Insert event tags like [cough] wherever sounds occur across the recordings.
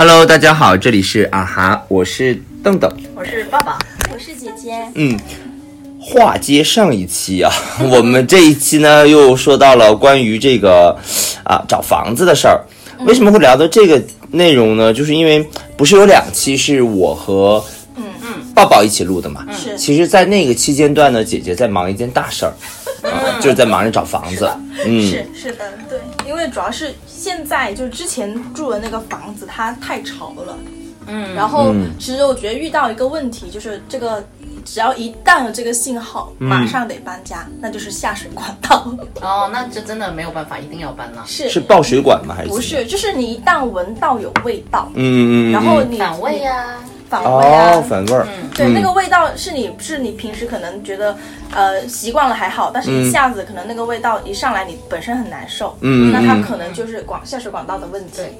Hello，大家好，这里是啊哈，我是邓邓。我是爸爸，我是姐姐，嗯，话接上一期啊，[laughs] 我们这一期呢又说到了关于这个啊找房子的事儿。为什么会聊到这个内容呢？就是因为不是有两期是我和嗯。嗯抱抱一起录的嘛。是。其实，在那个期间段呢，姐姐在忙一件大事儿，啊，就是在忙着找房子。嗯，是。是的，对，因为主要是现在就是之前住的那个房子它太潮了，嗯，然后其实我觉得遇到一个问题就是这个。只要一旦有这个信号，马上得搬家，那就是下水管道。哦，那这真的没有办法，一定要搬了。是是爆水管吗？还是不是？就是你一旦闻到有味道，嗯嗯嗯，然后你反胃呀、反味啊，哦，反味儿。对，那个味道是你是你平时可能觉得呃习惯了还好，但是一下子可能那个味道一上来，你本身很难受，嗯那它嗯可能就是管下水管道的问题对。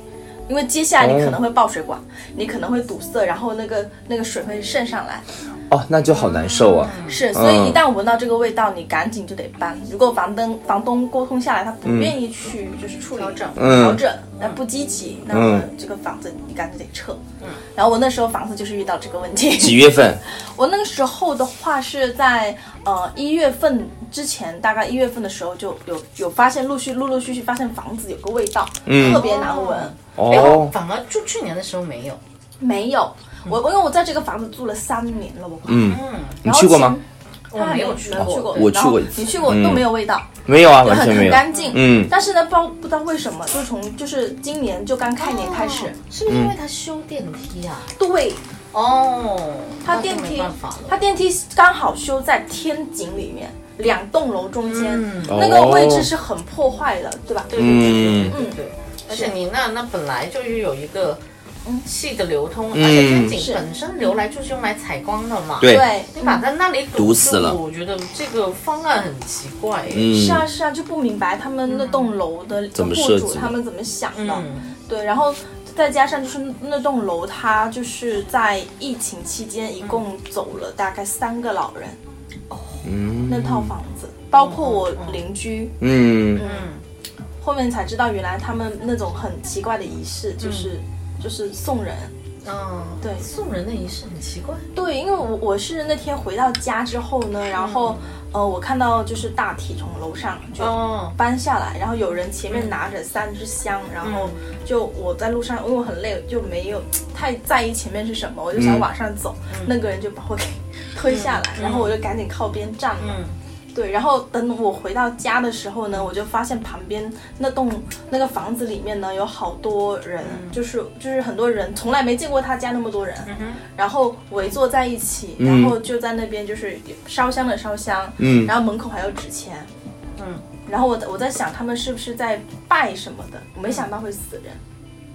因为接下来你可能会爆水管，你可能会堵塞，然后那个那个水会渗上来，哦，那就好难受啊。是，所以一旦闻到这个味道，你赶紧就得搬。如果房东房东沟通下来，他不愿意去就是处理调整嗯调整，那不积极，那么这个房子你赶紧得撤。嗯，然后我那时候房子就是遇到这个问题。几月份？[laughs] 我那个时候的话是在呃一月份之前，大概一月份的时候就有有发现，陆续陆陆续续发现房子有个味道，嗯特别难闻。哎，我哦，反而就去年的时候没有。没有，我因为我在这个房子住了三年了，我快。嗯，嗯，你然后去过吗？我没有去过没去过，我去然后过一次你去过都没有味道，没有啊，就很完全没有。很干净。嗯但是呢，不知道不知道为什么，就从就是今年就刚开年开始，是不是因为他修电梯啊？对，哦，它电梯。它电梯刚好修在天井里面，两栋楼中间，嗯。那个位置是很破坏的，对吧？对对对嗯对对。对，而且你那那本来就是有一个气的流通，嗯。而且天井本身流来就是用来采光的嘛。对。对，你把在那里堵死了。我觉得这个方案很奇怪。嗯，是啊是啊，就不明白他们那栋楼的怎么户主他们怎么想的。嗯，对，然后再加上就是那栋楼，它就是在疫情期间一共走了大概三个老人。嗯那套房子，包括我邻居，嗯后面才知道原来他们那种很奇怪的仪式，就是、就是送人。嗯，对送人的仪式很奇怪。对，因为我我是那天回到家之后呢，然后、呃，我看到就是大体从楼上就哦，搬下来，然后有人前面拿着三支香，然后就我在路上，因为我很累，就没有太在意前面是什么，我就想往上走，那个人就把我给推下来，然后我就赶紧靠边站了。嗯对，然后等我回到家的时候呢，我就发现旁边那栋那个房子里面呢有好多人，就是就是很多人从来没见过他家那么多人，然后围坐在一起，然后就在那边就是烧香的烧香，嗯然后门口还有纸钱，嗯，然后我我在想他们是不是在拜什么的，我没想到会死人。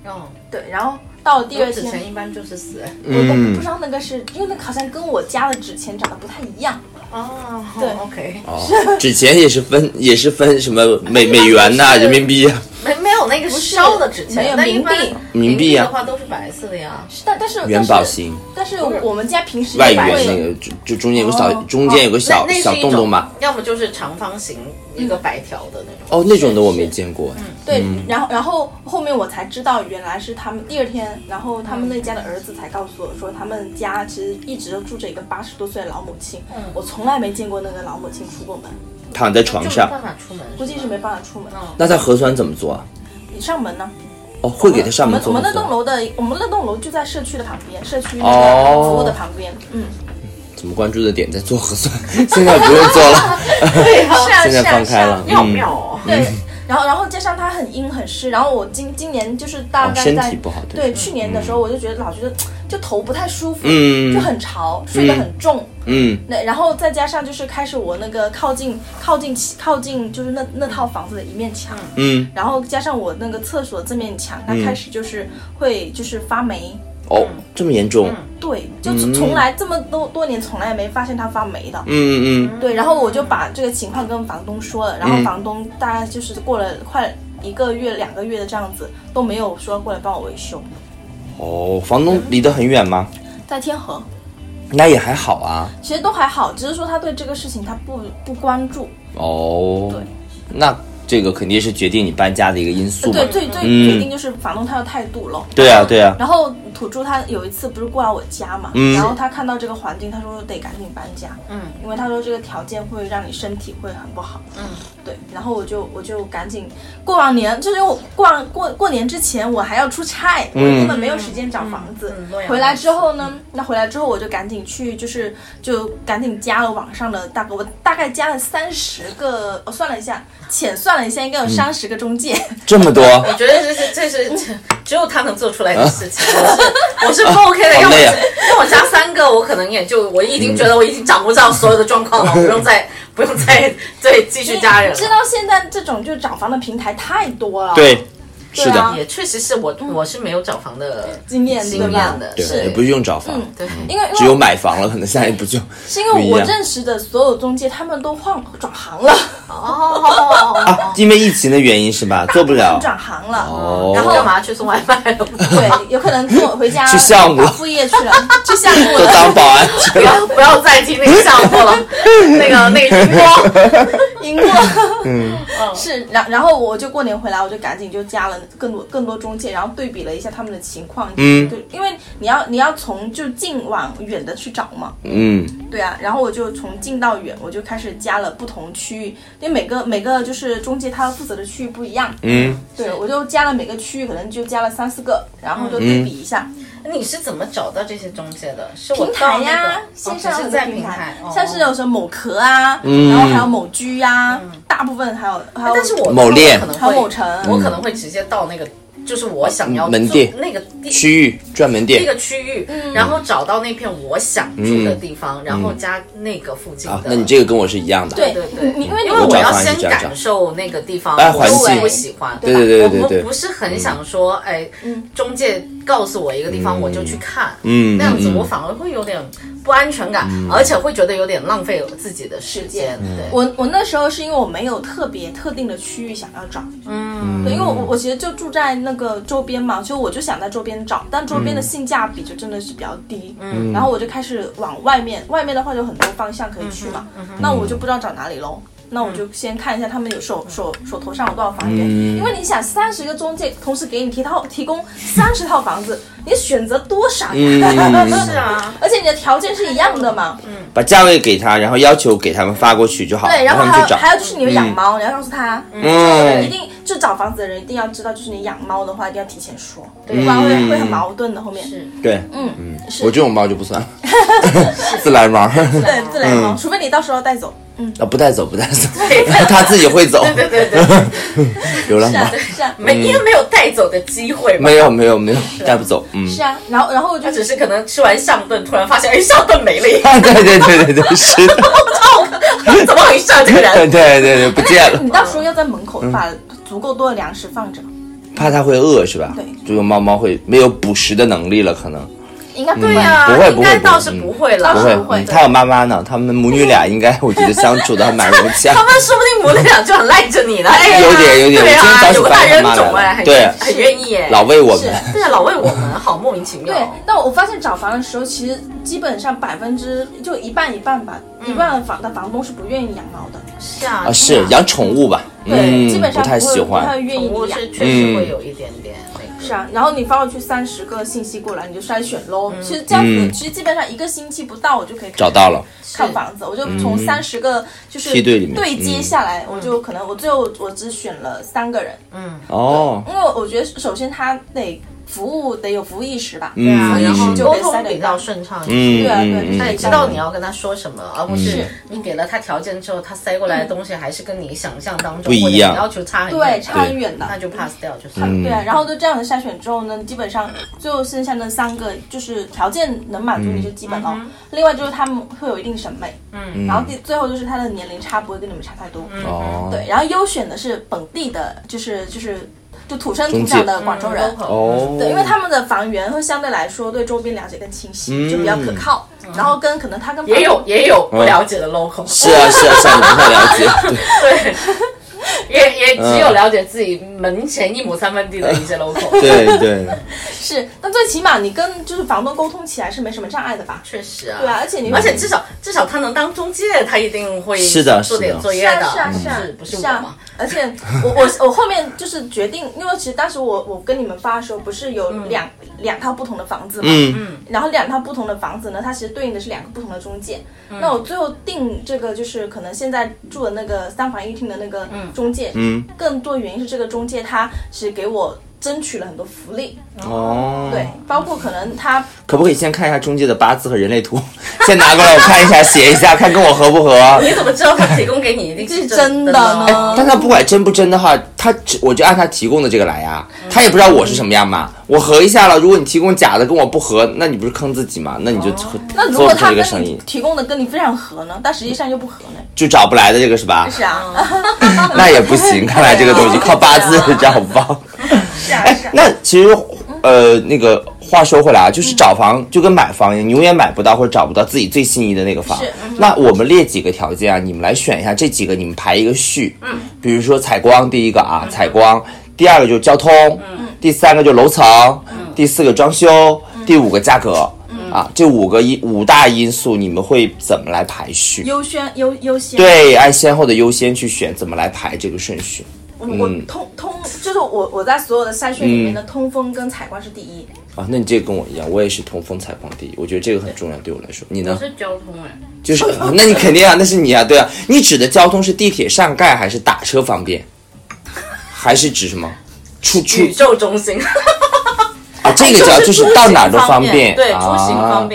嗯，对，然后到了第二纸天，钱一般就是死人。我都嗯不知道那个是因为那个好像跟我家的纸钱长得不太一样。哦，对，OK，哦，纸钱也是分也是分什么美美元呐、是人民币啊。没没有那个烧的纸钱，没有冥币冥币啊的话都是白色的呀。但但是元宝型但是我们家平时外也会圆那个，就就中间有个小、哦中间有个小、小洞洞嘛。，要么就是长方形一个白条的那种。哦，那种的我没见过。嗯对，嗯然后然后后面我才知道，原来是他们第二天，然后他们那家的儿子才告诉我说，他们家其实一直都住着一个八十多岁的老母亲，嗯我从来没见过那个老母亲出过门，躺在床上，办法出门，估计是没办法出门。那他核酸怎么做啊？你上门呢？哦，会给他上门我们我们那栋楼的，我们那栋楼就在社区的旁边，社区那哦个服务的旁边。嗯，怎么关注的点在做核酸，现在不用做了，[laughs] 对 [laughs] 现在放开了。妙嗯，妙哦。对，然后然后加上它很阴很湿，然后我今今年就是大概在、对。对去年的时候，我就觉得老觉得就头不太舒服，嗯。就很潮，睡得很重。嗯。那然后再加上就是开始我那个靠近靠近靠近就是那那套房子的一面墙，嗯，然后加上我那个厕所这面墙，它开始就是会就是发霉。哦，这么严重？对，就从从来这么多多年从来没发现它发霉的。嗯嗯嗯对，然后我就把这个情况跟房东说了，然后房东大概就是过了快一个月、两个月的这样子，都没有说过来帮我维修。哦，房东离得很远吗？在天河，那也还好啊。其实都还好，只是说他对这个事情他不不关注。哦，对，那这个肯定是决定你搬家的一个因素。对，最最嗯决定就是房东他的态度了。对啊，对啊，然后土著他有一次不是过来我家嘛，嗯。然后他看到这个环境，他说得赶紧搬家，嗯，因为他说这个条件会让你身体会很不好，嗯，对，然后我就我就赶紧过完年，就是我过完过过年之前我还要出差，我嗯根本没有时间找房子，回来之后呢，那回来之后我就赶紧去，就是就赶紧加了网上的大概我大概加了三十个，我算了一下，浅算了一下，应该有三十个中介。这么多，我觉得这是这是只有他能做出来的事情，[laughs] 我是不 OK 的。要我好累啊要我加三个，我可能也就我已经觉得我已经掌握到所有的状况了，我不用再不用再再继续加人了。知道现在这种就找房的平台太多了，对，是的，对啊也确实是我我是没有找房的经验经验的，对，是也不用找房，对。因为只有买房了，可能下一步就。是因为我认识的所有中介，他们都换转行了，哦，啊，因为疫情的原因是吧？[laughs] 做不了。转行了，哦然后干嘛去送外卖了？对，有可能做回家去项目搞副业去了，去项目了当，保安去不了。要不要再提那个项目了，那个那个荧光。赢过，[laughs] 嗯，是，然然后我就过年回来，我就赶紧就加了更多更多中介，然后对比了一下他们的情况，嗯。对，因为你要你要从就近往远的去找嘛，嗯，对啊，然后我就从近到远，我就开始加了不同区域，因为每个每个就是中介他负责的区域不一样，嗯，对我就加了每个区域，可能就加了三四个，然后就对比一下。你是怎么找到这些中介的？是我平台呀、个线上平台，哦。像是有什么某壳啊，嗯。然后还有某居呀、大部分还有还有，但是我某链。可能会还有某城。我可能会直接到那个，就是我想要住门店那个地区域专门店。那个区域，然后找到那片我想住的地方，然后加那个附近的。啊，那你这个跟我是一样的。对对对因为因为我要先感受那个地方，哎我环境。喜不喜欢，对对对对对我不不是很想说，哎，中介告诉我一个地方，我就去看，嗯那样子我反而会有点不安全感，而且会觉得有点浪费我自己的时间。对，我我那时候是因为我没有特别特定的区域想要找，嗯，对，因为我我其实就住在那个周边嘛，所以我就想在周边找，但周边的性价比就真的是比较低，嗯，然后我就开始往外面，外面的话有很多方向可以去嘛，那我就不知道找哪里喽。那我就先看一下他们有手手手头上有多少房源，因为你想三十个中介同时给你提套提供三十套房子，你选择多少呀？[laughs] 是啊，而且你的条件是一样的嘛，嗯把价位给他，然后要求给他们发过去就好，对，然后让他们去找。还有还有就是你们养猫，你要告诉他，嗯一嗯，定就找房子的人一定要知道，就是你养猫的话一定要提前说，不然会会很矛盾的。后面是对，嗯嗯我这种猫就不算，[laughs] 自来猫。对自来嗯猫，除非你到时候带走。啊，不带走，不带走，对。[laughs] 它自己会走。对对对，流浪猫是啊没因为没有带走的机会嘛，没有没有没有带不走，嗯。是啊，然后然后我就他只是可能吃完上顿，突然发现哎上顿没了对对对对对，是的，[laughs] 怎么回事啊这个人？[laughs] 对对对，不见了。你，到时候要在门口把足够多的粮食放着，怕它会饿是吧？对。这个猫猫会没有捕食的能力了，可能应该不对呀，不会应该不会倒是不会了，不会不会他有妈妈呢，他们母女俩应该我觉得相处的还蛮融洽他。们说不定母女俩就很赖着你了，[laughs] 哎呀，有点有点对啊，我今天早起有个大人发现他妈种哎，很对很愿意哎，老为我们，对啊，老为我们，好莫名其妙。对，但我发现找房的时候，其实基本上百分之就一半一半吧，一半的房的房东是不愿意养猫的，是啊，啊是养宠物吧？对，嗯，基本上不太喜欢不太。愿意你养宠物是。确实会有一点点那个。是啊，然后你发过去三十个信息过来，你就筛选喽。其实这样子，嗯。其实基本上一个星期不到，我就可以找到了，看房子。我就从三十个就是梯队里面。对接下来，我就可能我最后我只选了三个人，嗯。哦，因为我觉得首先他得服务得有服务意识吧，嗯。对啊，然后就沟通比较到。顺畅一嗯些。对啊对他也知道你要跟他说什么，而不是是。你给了他条件之后，他塞过来的东西还是跟你想象当中不一样。或者你要求差对，差很远的。那就 pass 掉就算了。对啊，然后就这样的筛选之后呢，基本上最后剩下那三个就是条件能满足你就基本了。另外就是他们会有一定审美，嗯，然后第最后就是他的年龄差不会跟你们差太多，哦，对，然后优选的是本地的，就是就是就土生土长的广州人，哦，对，因为他们的房源会相对来说对周边了解更清晰，嗯就比较可靠，然后跟可能他跟也有也有不了解的 local，是啊是啊是啊，你不太了解，对 [laughs] 对，[laughs] [laughs] 也也只有了解自己门前一亩三分地的一些 local。对 [laughs] 对，[laughs] 是，但最起码你跟就是房东沟通起来是没什么障碍的吧？确实啊，对啊，而且你而且至少至少他能当中介，他一定会是的做点是的。作业的，是啊是啊是不是我是啊。嘛？而且我我我后面就是决定，因为其实当时我我跟你们发的时候，不是有两、两套不同的房子嘛，嗯。然后两套不同的房子呢，它其实对应的是两个不同的中介。嗯。那我最后定这个就是可能现在住的那个三房一厅的那个中介，嗯，更多原因是这个中介他是给我争取了很多福利，哦，对，包括可能他可不可以先看一下中介的八字和人类图，[laughs] 先拿过来我看一下，写一下，[laughs] 看跟我合不合？你怎么知道他提供给你？一定是真真的？呢？但他不管真不真的话，他只我就按他提供的这个来呀，他也不知道我是什么样嘛。我合一下了，如果你提供假的跟我不合，那你不是坑自己吗？那你就那如做不果他跟成这个生意你，提供的跟你非常合呢，但实际上又不合呢？就找不来的这个是吧？是啊，[laughs] 那也不行，看来这个东西靠八字 [laughs] 找不到。[laughs] 是啊，是啊。那其实呃，那个话说回来啊，就是找房就跟买房一样，你永远买不到或者找不到自己最心仪的那个房嗯。那我们列几个条件啊，你们来选一下这几个，你们排一个序。嗯，比如说采光，第一个啊，采光；第二个就是交通；第三个就是楼层；第四个装修；第五个价格。啊，这五个因五大因素，你们会怎么来排序？优先优优先。对，按先后的优先去选，怎么来排这个顺序？我我通通就是我我在所有的筛选里面的嗯通风跟采光是第一。啊，那你这个跟我一样，我也是通风采光第一，我觉得这个很重要，对我来说。你呢我？是交通哎，就是，那你肯定啊，那是你啊，对啊。你指的交通是地铁上盖，还是打车方便，还是指什么？出出宇宙中心，啊，这个叫 [laughs] 就是到哪儿都方便，对，出行方啊。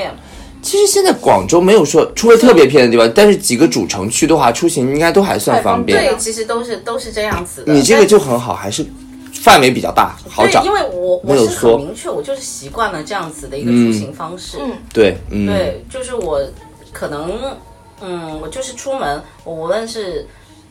便。其实现在广州没有说，除了特别偏的地方，但是几个主城区的话，出行应该都还算方便。对，其实都是都是这样子的。你这个就很好，还是范围比较大，好找对，因。为我我是没有说很明确，我就是习惯了这样子的一个出行方式。嗯对，嗯，对，就是我可能，嗯，我就是出门，我无论是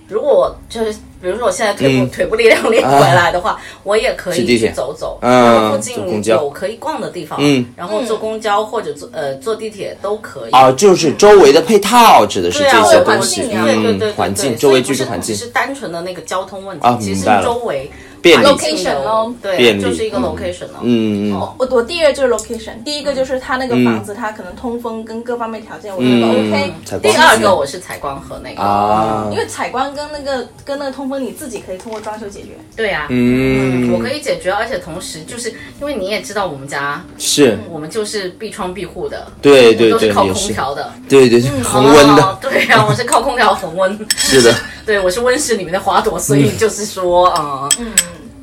如果我就是，比如说我现在腿部、嗯腿部力量练回来的话，我也可以去走走，嗯然后附近有可以逛的地方，嗯。然后坐公交或者坐呃坐地铁都可以。啊，就是周围的配套，指的是这些我东西，环境啊。对对对环境，周围居住环境。只，是单纯的那个交通问题，啊其实周围 Location 哦对，就是一个嗯。location 哦。嗯嗯嗯，我我第二就是 location，第一个就是它那个房子，它可能通风跟各方面条件我觉得嗯 OK。第二个我是采光和那个，啊。因，为采光跟那个跟那个通风你自己可以通过装修解决。对呀，嗯，我可以解决，而且同时就是因为你也知道我们家，是，我们就是闭窗闭户的，对对对都是靠空调的，对对对，恒温的，哦对呀、我是靠空调恒温，是的，[laughs] 对我是温室里面的花朵，所以就是说，嗯嗯，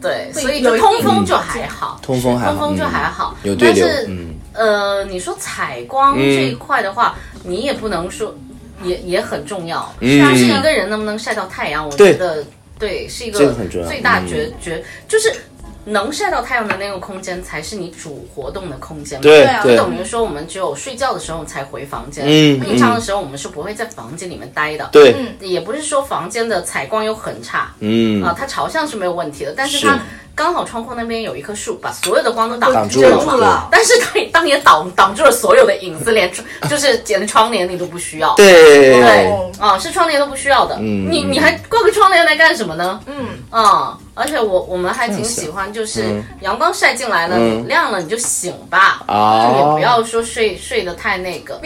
对，所以就通风就还好，通风还好，通风就嗯还好，有对流但是、嗯。呃，你说采光这一块的话，你也不能说。也也很重要，嗯。但是一个人能不能晒到太阳，我觉得对是一个这个很重要最大嗯。决决就是能晒到太阳的那个空间才是你主活动的空间嘛。对啊对，等于说我们只有睡觉的时候才回房间，嗯平常的时候我们是不会在房间里面待的。对，也不是说房间的采光又很差，嗯。啊，它朝向是没有问题的，但是是。它刚好窗户那边有一棵树，把所有的光都挡挡住了了。但是它当你挡挡住了所有的影子，连窗就是连窗帘你都不需要。对对哦啊，是窗帘都不需要的。嗯你你还挂个窗帘来干什么呢？嗯，啊，而且我我们还挺喜欢，就是嗯阳光晒进来了，亮了你就醒吧，啊就也不要说睡睡得太那个。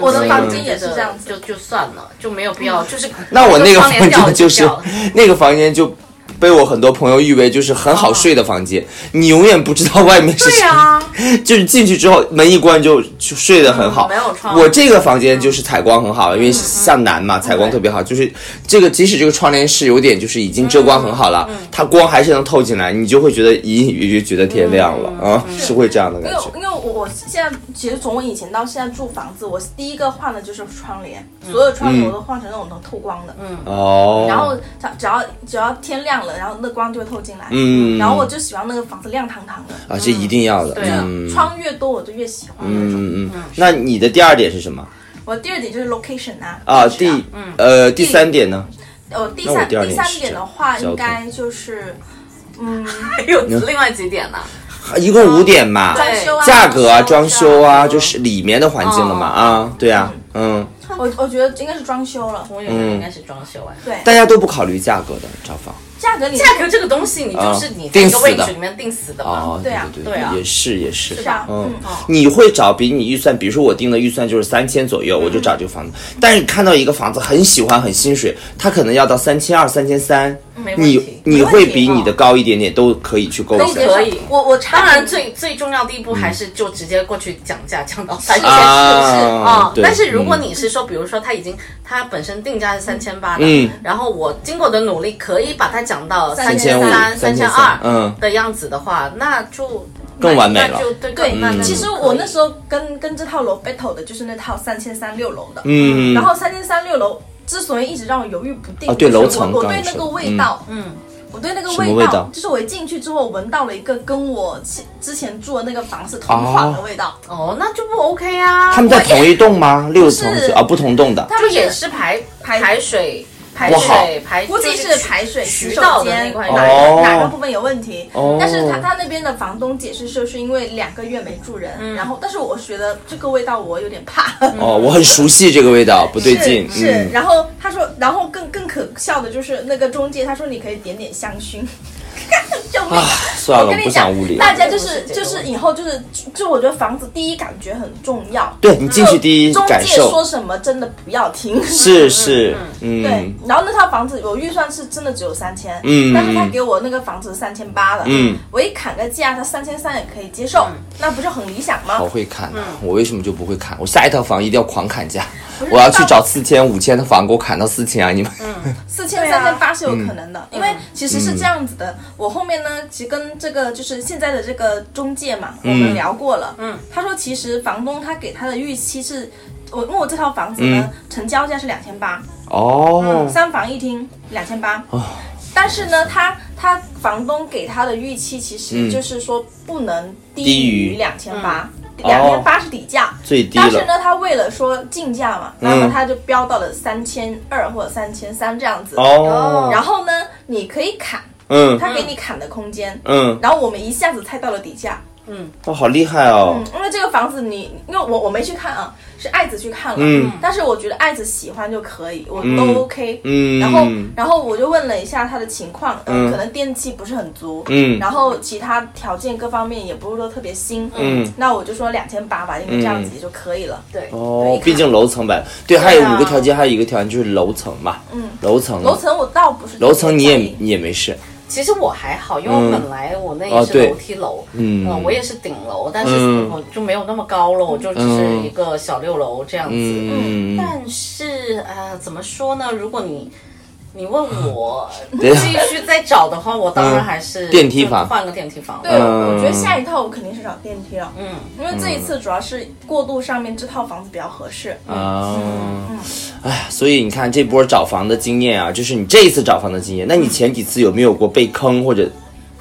我的房间也是这样子。就就算了，就没有必要。就是那我那个房窗帘掉了间就是掉了 [laughs] 那个房间就被我很多朋友誉为就是很好睡的房间，你永远不知道外面是对谁，呀，[laughs] 就是进去之后门一关就就睡得很好。嗯没有窗。我这个房间就是采光很好，因为向南嘛，采光特别好。就是这个，即使这个窗帘是有点就是已经遮光很好了，它光还是能透进来，你就会觉得隐隐约约觉得天亮了啊，是会这样的因为感觉。因为我我现在其实从我以前到现在住房子，我第一个换的就是窗帘，所有窗帘我都换成那种能透光的。嗯，哦，然后只只要只要天亮了，然后那光就会透进来。嗯然后我就喜欢那个房子亮堂堂的，啊，这一定要的。对啊嗯窗越多我就越喜欢那种。嗯嗯，那你的第二点是什么我第二点就是 location 啊，啊？第呃第三点呢？呃第三第三点的话，应该就是嗯 [laughs] 还有另外几点呢？一共五点嘛，装修啊，价格啊、装修啊，就是里面的环境了嘛哦啊，对啊，嗯，我我觉得应该是装修了。我也觉得应该是装修哎。对，大家都不考虑价格的找房，价价格你价格这个东西，你就是你在一个位置里面定死的嘛。哦，对啊对对啊。也是也是，是吧？嗯。嗯，你会找比你预算，比如说我定的预算就是三千左右，我就找这个房子。但是你看到一个房子很喜欢很心水，它可能要到三千二、三千三，你你会比你的高一点点，都可以去购一下。可以我我差当然最最重要的一步还是就直接过去讲价，降到三千，是是不是？啊但是如果你是说，比如说他已经他本身定价是三千八的，嗯。然后我经过的努力可以把它降到三千三、三千二，嗯。的样子的话，那就更完美了。那就对对其实我那时候跟跟这套楼 battle 的就是那套三千三六楼的，嗯，然后三千三六楼之所以一直让我犹豫不定，哦对就是楼层我我对那个味道，嗯，我对那个什么味味道？就是我一进去之后闻到了一个跟我之之前住的那个房子同款的味道，哦，那就不 OK 啊。他们在同一栋吗？六层是啊，不同栋的。他们就也是排排排水排水排，估计是排水洗手渠道的间那块哪哦哪个部分有问题，哦但是他他那边的房东解释说是因为两个月没住人，嗯然后但是我觉得这个味道我有点怕。哦，我很熟悉这个味道，不对劲。是是，嗯，然后他说，然后更更可笑的就是那个中介，他说你可以点点香薰。救命！算了，我不想屋里。大家就是就是以后就是就我觉得房子第一感觉很重要。对你进去第一中感介说什么真的不要听。是是，嗯对嗯，然后那套房子我预算是真的只有三千，嗯但是他给我那个房子三千八了，嗯，我一砍个价，他三千三也可以接受，那不是很理想吗好？会砍！我为什么就不会砍？我下一套房一定要狂砍价，我要去找四千、五千的房，给我砍到四千啊！你们，嗯四千、三千八是有可能嗯的，因为其实是这样子的。我后面呢，其实跟这个就是现在的这个中介嘛，我们聊过了。嗯，他说其实房东他给他的预期是，我因为我这套房子呢，嗯。成交价是两千八，哦，三房一厅两千八。但是呢，他他房东给他的预期其实就是说不能低低于。于两千八，两千八是底价。最低了。但是呢，他为了说竞价嘛，那么嗯他就标到了三千二或者三千三这样子。哦，然后呢，你可以砍，嗯。他给你砍的空间。嗯，然后我们一下子猜到了底价，哦，好厉害哦。嗯！，因为这个房子你，因为我我没去看啊，是爱子去看了，嗯。但是我觉得爱子喜欢就可以，我嗯。都 OK，嗯，然后然后我就问了一下他的情况，嗯，嗯可能电器不是很足，嗯。然后其他条件各方面也不是说特别新，嗯，那我就说两千八吧，因为这样子也就可以了，对，哦，毕竟楼层版，对，还有五个条件，还有一个条件就是楼层嘛，嗯，楼层，楼层我倒不是楼层你也你也没事，其实我还好，因为我本来我那也是楼梯楼，嗯。呃我也是顶楼，但是嗯。我就没有那么高了，我就只是嗯一个小六楼这样子。嗯，但是呃，怎么说呢？如果你你问我 [laughs] 对。继续再找的话，我当然还是嗯电梯房。换个电梯房。对，嗯我觉得下一套我肯定是找电梯了，嗯，因为这一次主要是过渡上面这套房子比较合适，啊，哎，所以你看这波找房的经验啊，就是你这一次找房的经验，那你前几次有没有过被坑或者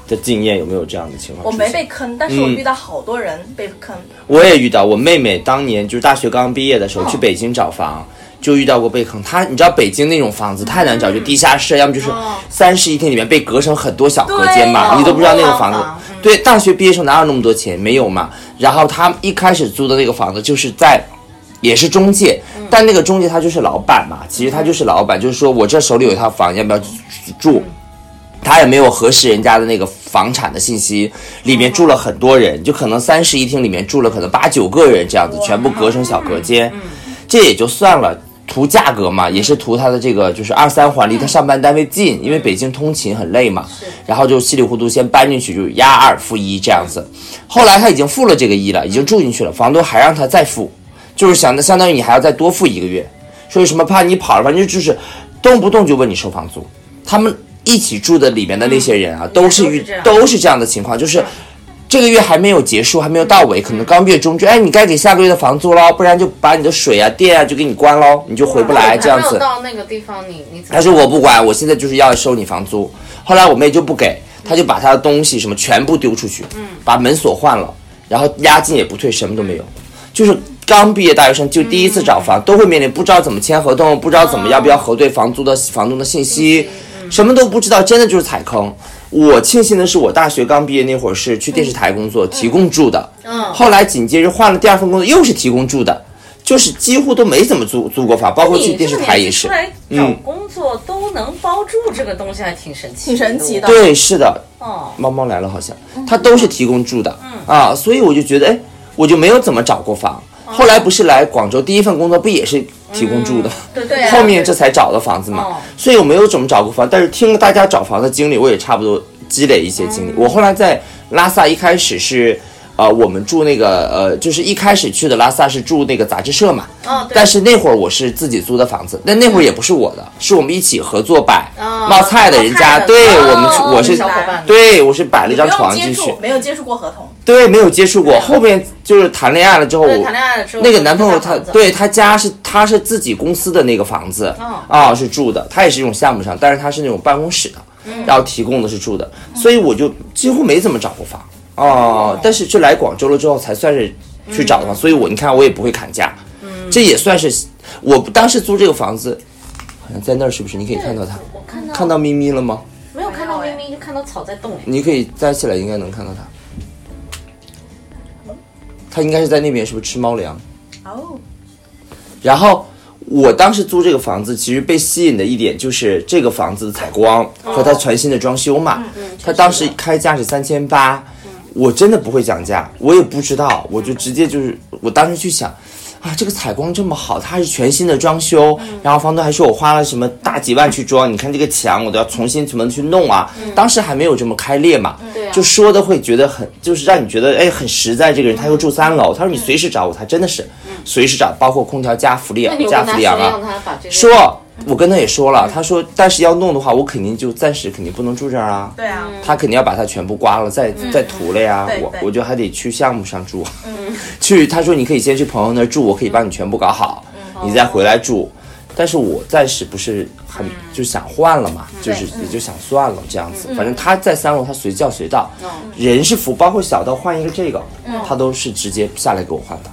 的经验？有没有这样的情况？我没被，坑，但是我嗯。遇到好多人被坑，我也遇到，我妹妹当年就是大学刚毕业的时候去北京找房。就遇到过被坑，他你知道北京那种房子太难找，就地下室，要么就是三室一厅里面被隔成很多小隔间嘛，你都不知道那个房子。对，大学毕业生哪有那么多钱？没有嘛。然后他一开始租的那个房子就是在也是中介，但那个中介他就是老板嘛，其实他就是老板，就是说我这手里有一套房，要不要住？他也没有核实人家的那个房产的信息，里面住了很多人，就可能三室一厅里面住了可能八九个人这样子，全部隔成小隔间，这也就算了。图价格嘛，也是图他的这个就是二三环离他上班单位近，因为北京通勤很累嘛，然后就稀里糊涂先搬进去，就押二付一这样子。后来他已经付了这个一了，已经住进去了，房东还让他再付，就是想的相当于你还要再多付一个月，所以什么怕你跑了，反正就是动不动就问你收房租。他们一起住的里面的那些人啊，都是都是这样的情况，就是。这个月还没有结束，还没有到尾，可能刚月中就哎，你该给下个月的房租喽，不然就把你的水啊、电啊就给你关喽，你就回不来这样子。到那个地方，你你？他说我不管，我现在就是要收你房租。后来我妹就不给，他就把他的东西什么全部丢出去，把门锁换了，然后押金也不退，什么都没有，就是刚毕业大学生就第一次找房，都会面临不知道怎么签合同，不知道怎么要不要核对房租的房东的信息，什么都不知道，真的就是踩坑。我庆幸的是，我大学刚毕业那会儿是去电视台工作，提供住的。嗯。后来紧接着换了第二份工作，又是提供住的。就是几乎都没怎么租租过房，包括去电视台也是。找工作都能包住这个东西，还挺神奇，挺神奇的。对，是的，哦。猫猫来了，好像。它都是提供住的，啊，所以我就觉得，哎，我就没有怎么找过房。后来不是来广州第一份工作不也是提供住的？对对啊后面这才找的房子嘛哦，所以我没有怎么找过房，但是听了大家找房的经历，我也差不多积累一些经历。我后来在拉萨一开始是。呃，我们住那个呃，就是一开始去的拉萨是住那个杂志社嘛，哦，但是那会儿我是自己租的房子，但那会儿也不是我的，是我们一起合作摆哦冒菜的人家，对哦我们去我是小伙伴。对我是摆了一张床进去，，没有接触过合同，对，没有接触过。后面就是谈恋爱了之后，对谈恋爱了之后那个男朋友他对他家是他是自己公司的那个房子哦。啊是住的，他也是一种项目上，但是他是那种办公室的，嗯。然后提供的是住的，所以我就几乎没怎么找过房哦。但是就来广州了之后才算是去找的房，所以我你看我也不会砍价，嗯这也算是我当时租这个房子，好像在那儿是不是？你可以看到它，我看到看到咪咪了吗？没有看到没有明明就看到草在动哎，你可以摘起来，应该能看到它。它应该是在那边，是不是吃猫粮？哦，然后我当时租这个房子，其实被吸引的一点就是这个房子的采光和它全新的装修嘛。它当时开价是三千八，我真的不会讲价，我也不知道，我就直接就是我当时去想。啊，这个采光这么好，它还是全新的装修，然后房东还说我花了什么大几万去装，你看这个墙我都要重新怎么去弄啊？当时还没有这么开裂嘛，就说的会觉得很，就是让你觉得哎很实在。这个人他又住三楼，他说你随时找我，他真的是随时找，包括空调加氟利昂加氟利昂啊。说，我跟他也说了，他说但是要弄的话，我肯定就暂时肯定不能住这儿啊。对啊，他肯定要把它全部刮了，再再涂了呀。我我就还得去项目上住，去他说你可以先去朋友那儿住，我可以帮你全部搞好，你再回来住。但是我暂时不是很就想换了嘛，就是也就想算了这样子。反正他在三楼，他随叫随到，人是服，包括小到换一个这个，他都是直接下来给我换的。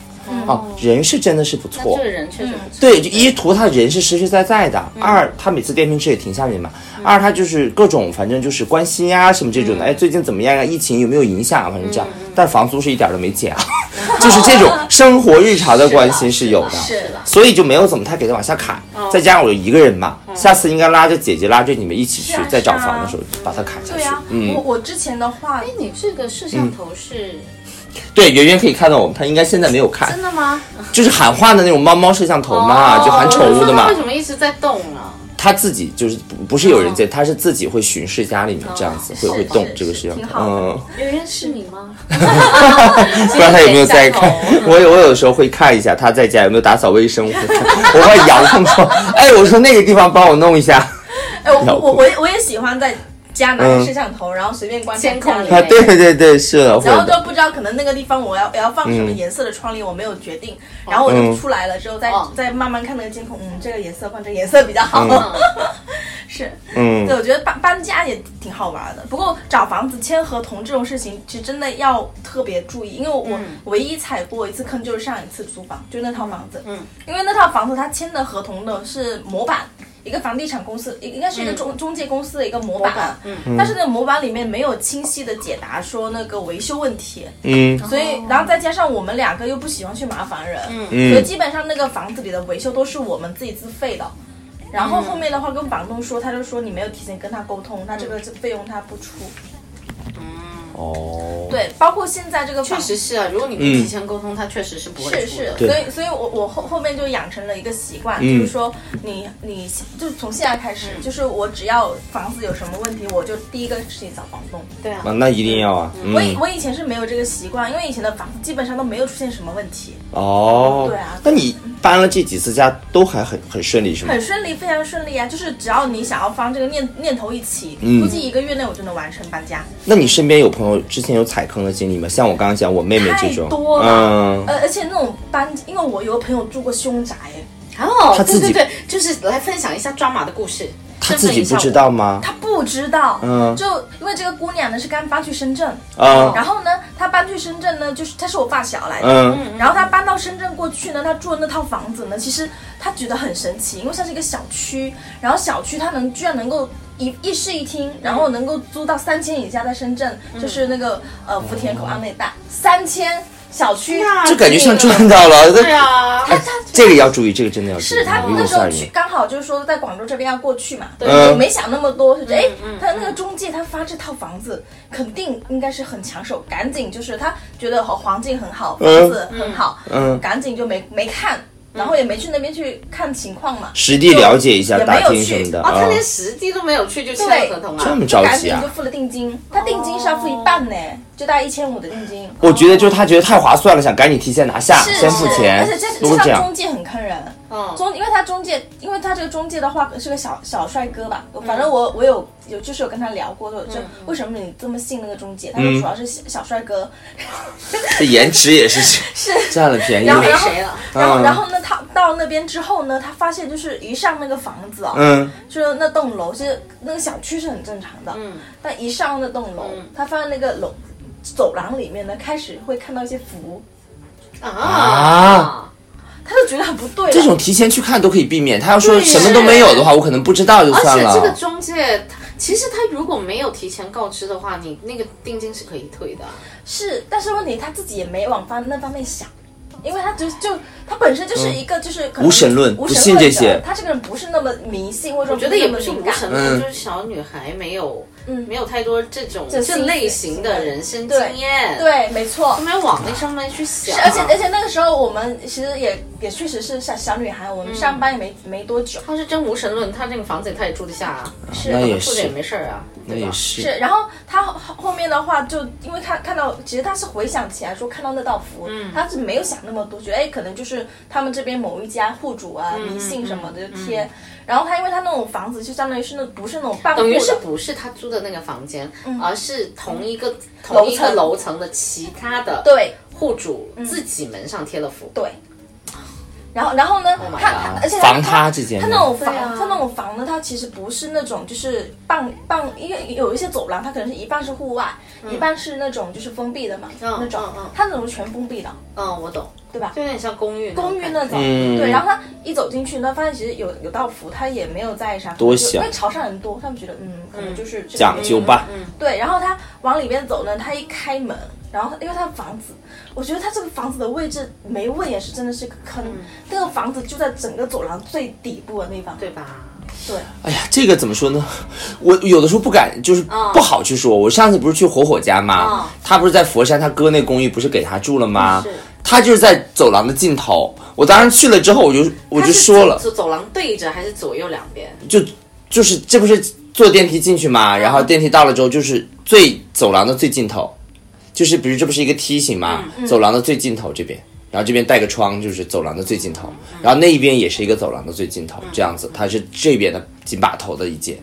啊，人是真的是不错这，个人确实不错。对，就一图他人是实实在在的，二他每次电瓶车也停下面嘛，二他就是各种反正就是关心呀、什么这种的，哎，最近怎么样啊？疫情有没有影响啊？反正这样，但房租是一点都没减啊，[laughs] 就是这种生活日常的关心是有的，是的所以就没有怎么太给他往下砍。再加上我一个人嘛，下次应该拉着姐姐拉着你们一起去是啊，再找房的时候把它砍下去嗯我，我之前的话哎，，你这个摄像头是对，圆圆可以看到我们，她应该现在没有看，真的吗？就是喊话的那种猫猫摄像头嘛，就喊宠物的嘛哦为。什么一直在动啊？他自己就是不不是有人接，他是自己会巡视家里面这样子，会会动这个摄像头，嗯，有人是你吗？[laughs] 不知道他有没有在看 [laughs] 我有我有时候会看一下他在家有没有打扫卫生，[laughs] 我会遥控说，哎，我说那个地方帮我弄一下。哎，我我我也喜欢在家拿着摄像头，然后随便观察监控里啊，对对对，是的，然后的。都不知道，可能那个地方我要我要放什么颜色的窗帘，我没有决定。然后我就嗯出来了之后，再哦再慢慢看那个监控，嗯，这个颜色放这个颜色比较好。[laughs] 是，嗯对，我觉得搬搬家也挺好玩的。不过找房子签合同这种事情，其实真的要特别注意，因为我嗯唯一踩过一次坑就是上一次租房，就是那套房子。嗯，因为那套房子它签的合同的是模板。一个房地产公司，应应该是一个中、中介公司的一个模板啊，嗯。但是那个模板里面没有清晰的解答说那个维修问题，嗯。所以，然后再加上我们两个又不喜欢去麻烦人，所以嗯基本上那个房子里的维修都是我们自己自费的。然后后面的话跟房东说，他就说你没有提前跟他沟通，那这个费用他不出。哦，对，包括现在这个确实是啊，如果你不提前沟通，他确实是不会是是，所以所以我我后后面就养成了一个习惯，嗯。就是说你你就从现在开始，就是我只要房子有什么问题，我就第一个事情找房东。对啊。啊，，那一定要啊，我以嗯，我以前是没有这个习惯，因为以前的房子基本上都没有出现什么问题，哦，对啊那你搬了这几次家都还很很顺利是吗很？顺利，非常顺利啊！就是只要你想要放这个念念头一起，嗯估计一个月内我就能完成搬家。那你身边有朋友之前有踩坑的经历吗？像我刚刚讲我妹妹这种，太多了，嗯，呃，而且那种搬，因为我有个朋友住过凶宅，哦，对对对，就是来分享一下抓马的故事。她自己不知道吗？他不知道，嗯。就因为这个姑娘呢是刚搬去深圳，啊，然后呢，她搬去深圳呢，就是她是我发小来的，嗯。然后她搬到深圳过去呢，她住的那套房子呢，其实她觉得很神奇，因为像是一个小区，然后小区它能居然能够一一室一厅，然后能够租到三千以下，在深圳、就是那个呃福田口岸那一带，三千小区。就感觉像赚到了。对啊，他他这个要注意，这个真的要注意。是他那时候，去刚好就是说在广州这边要过去嘛，对，嗯我没想那么多，就觉得哎嗯嗯，他那个中介他发这套房子肯定应该是很抢手，赶紧就是他觉得好环境很好，嗯房子很好，嗯赶紧就没没看，然后也没去那边去看情况嘛，实地了解一下，也没打有去听什么的哦，他啊。连实地都没有去就签了合同这啊，么着急啊赶紧就？付了定金，他定金是要付一半呢，就大概一千五的定金。我觉得就是他觉得太划算了，想赶紧提前拿下，先付钱而且这。这样中，介很坑人，嗯，中，因为他中介，因为他这个中介的话是个小小帅哥吧，反正我我有有就是有跟他聊过，就为什么你这么信那个中介？他说嗯。主要是小小帅哥，[laughs] 这颜值也是 [laughs] 是。占了便宜然后没谁了，然后嗯。然后呢，他到那边之后呢，他发现就是一上那个房子啊，嗯，就是那栋楼，其实那个小区是很正常的，嗯，但一上那栋楼，他发现那个楼走廊里面呢，开始会看到一些符，啊，他就觉得很不对。这种提前去看都可以避免。他要说什么都没有的话，我可能不知道就算了而且这个。中介，其实他如果没有提前告知的话，你那个定金是可以退的。是，但是问题他自己也没往方那方面想，因为他就就他本身就是一个就是无神论无不信神论者这些他这个人不是那么迷信，或者我觉得也不是无神嗯论，就是小女孩没有，嗯没有太多这种这这类型的人生经验，，对，没错都。没有往那上面去想。而且而且那个时候我们其实也也确实是小小女孩，我们上班也没、没多久，他是真无神论，他那个房子他也住得下啊，是住着也，没事儿啊？那也是。是，然后他后后面的话就因为他看到，其实他是回想起来说看到那道符，他是没有想那么多，觉得哎可能就是他们这边某一家户主啊、迷信什么的就贴。然后他因为他那种房子就相当于是那不是那种等于是不是他租的那个房间，而是同一个同一个层楼层的其他的对户主自己门上贴了符。对。然后，然后呢他而且他防他这件他那种房，他那种房呢，它其实不是那种就是半半，因为有一些走廊，它可能是一半是户外，一半是那种就是封闭的嘛，嗯那种嗯嗯，它那种全封闭的，嗯，我懂，对吧？就有点像公寓公寓那种，嗯。对，然后他一走进去呢，发现其实有有道符，他也没有在啥，多想。就因为潮汕人多，他们觉得嗯，可能就是这个讲究吧，嗯，对，然后他往里面走呢，他一开门，然后因为他的房子，我觉得他这个房子的位置没问也是真的是个坑，那个房子就在整个走廊最底部的地方，对吧？对，哎呀，这个怎么说呢？[laughs] 我有的时候不敢，就是不好去说。我上次不是去火火家吗嗯？他不是在佛山，他哥那公寓不是给他住了吗是？他就是在走廊的尽头。我当时去了之后，我就我就说了，走走廊对着还是左右两边？就就是这不是坐电梯进去嘛？然后电梯到了之后，就是最走廊的最尽头，就是比如这不是一个梯形嘛？走廊的最尽头这边。然后这边带个窗，就是走廊的最尽头，然后那一边也是一个走廊的最尽头，这样子，它是这边的紧把头的一间。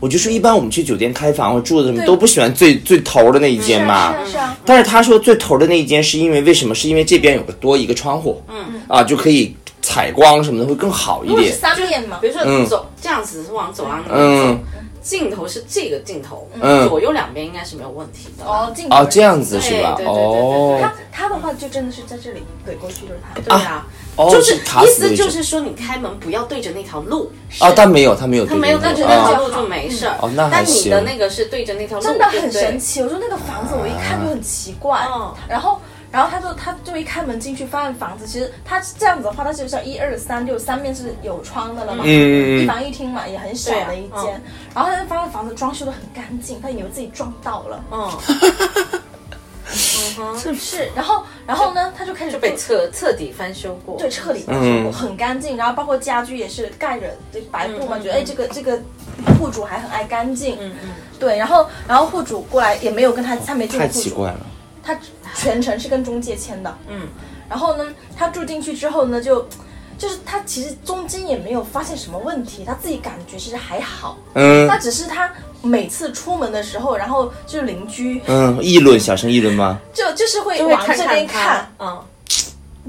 我就说，一般我们去酒店开房或者住的什么都不喜欢最最头的那一间嘛。是啊是啊，但是他说最头的那一间是因为为什么？是因为这边有个多一个窗户，嗯。啊，就可以采光什么的会更好一点。三面嘛。比，如说嗯。走这样子是往走廊里面嗯。走，尽头是这个镜头，嗯左右两边应该是没有问题的。哦，镜头哦，这样子是吧？对对对对对哦他他的话就真的是在这里怼过去就是他，对啊，哦，就是意思就是说你开门不要对着那条路，哦，但没有，他没有对他没有对着那条路就没事儿。哦那还但你的那个是对着那条路，真的很神奇。我说那个房子我一看就很奇怪，嗯然后。然后他就他就一开门进去，发现房子其实他这样子的话，他就像一二三六三面是有窗的了嘛，一房一厅嘛，也很小的一间。然后他就发现房子装修的很干净，他以为自己撞到了，嗯，嗯哼，是。然后然后呢，他就开始就被彻彻底翻修过。对，彻底翻嗯修过，很干净。然后包括家居也是盖着这白布嘛，嗯觉得哎，这个这个户主还很爱干净。嗯嗯，对，然后然后户主过来也没有跟他，他没见太过户主，奇怪了。他全程是跟中介签的。嗯，然后呢，他住进去之后呢，就就是他其实中间也没有发现什么问题，他自己感觉其实还好。嗯那只是他每次出门的时候，然后就是邻居嗯，议论小声议论吗？就就是会往这边看嗯，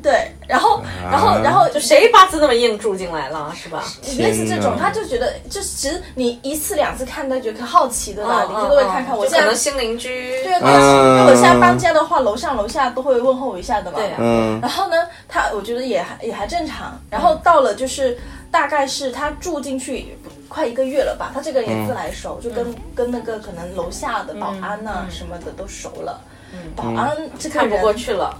对，然后然后然后就就谁八字那么硬住进来了，是吧？类似这种，他就觉得，就其实你一次两次看，他觉得可好奇的啦，嗯邻居都会看看。我现在就可能新邻居，对啊，嗯因为我现在搬家的话，楼上楼下都会问候一下的嘛。对然后呢，他我觉得也还也还正常。然后到了就是大概是他住进去快一个月了吧，他这个人也自来熟，就跟跟那个可能楼下的保安呐、什么的都熟了。保安这个看不过去了。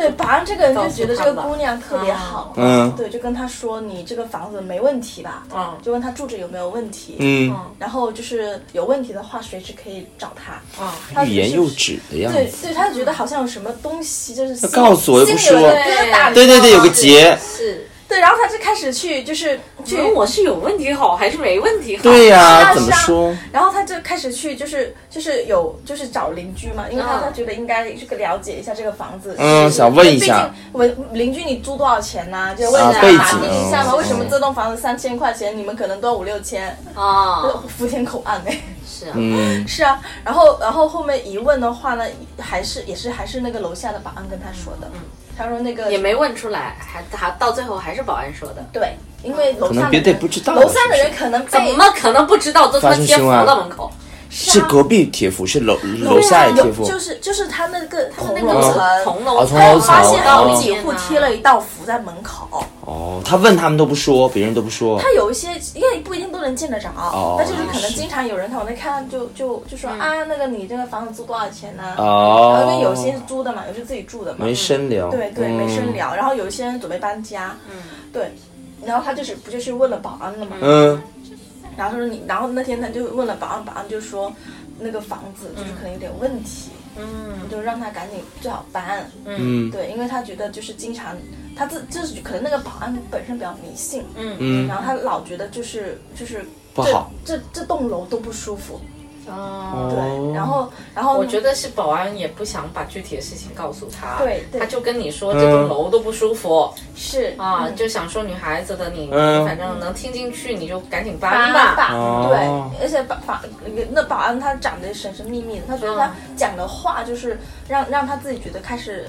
对，保安这个人就觉得这个姑娘特别好，嗯对，就跟他说你这个房子没问题吧，嗯就问他住着有没有问题，嗯，然后就是有问题的话随时可以找他，嗯，他欲言又止的样子。对对，他觉得好像有什么东西就是心告诉我又不说心里有个疙瘩，对对对，有个。结。是。对，然后他就开始去就是去觉得我是有问题好还是没问题好？对呀、是啊怎么说？然后他就开始去，就是就是有就是找邻居嘛，因为他、嗯他觉得应该这个了解一下这个房子，是嗯想问一下，毕竟我邻居你租多少钱呐、就问打听一下嘛，嗯为什么这栋房子三千块钱，你们可能都要五六千，啊，福田口岸哎、是啊，嗯，[laughs] 是啊，然后然后后面一问的话呢，还是也是还是那个楼下的保安跟他说的，他说那个也没问出来，还还到最后还是保安说的。对，因为楼可能别的上的人不知道楼上的人可能怎么可能不知道？都他妈贴符发生新闻到门口，是隔壁铁符，是楼楼下也贴符。有就是就是他那个同那个楼层，同楼层发现好几哦。户贴了一道符在门口。哦，他问他们都不说，别人都不说。他有一些，因为不一定都能见得着，哦。但就是可能经常有人往那看，就就就说、嗯啊，那个你这个房子租多少钱呢、哦，然后因为有些是租的嘛，有些自己住的嘛，没深聊。对对，嗯。没深。聊。然后有一些人准备搬家，嗯。对，然后他就是不就是问了保安了嘛，嗯然后他说你，然后那天他就问了保安，保安就说那个房子就是可能有点问题，嗯。就让他赶紧最好搬。嗯。对，因为他觉得就是经常，他自就是可能那个保安本身比较迷信，嗯。嗯。然后他老觉得就是就是这不好。这这栋楼都不舒服，哦。对，然后然后我觉得是保安也不想把具体的事情告诉他，对对。他就跟你说这栋楼都不舒服是。啊，嗯。就想说女孩子的你，嗯。反正能听进去你就赶紧搬搬吧。吧，哦。对，而且保保那保安他长得神神秘秘的，他觉得他嗯讲的话就是让让他自己觉得开始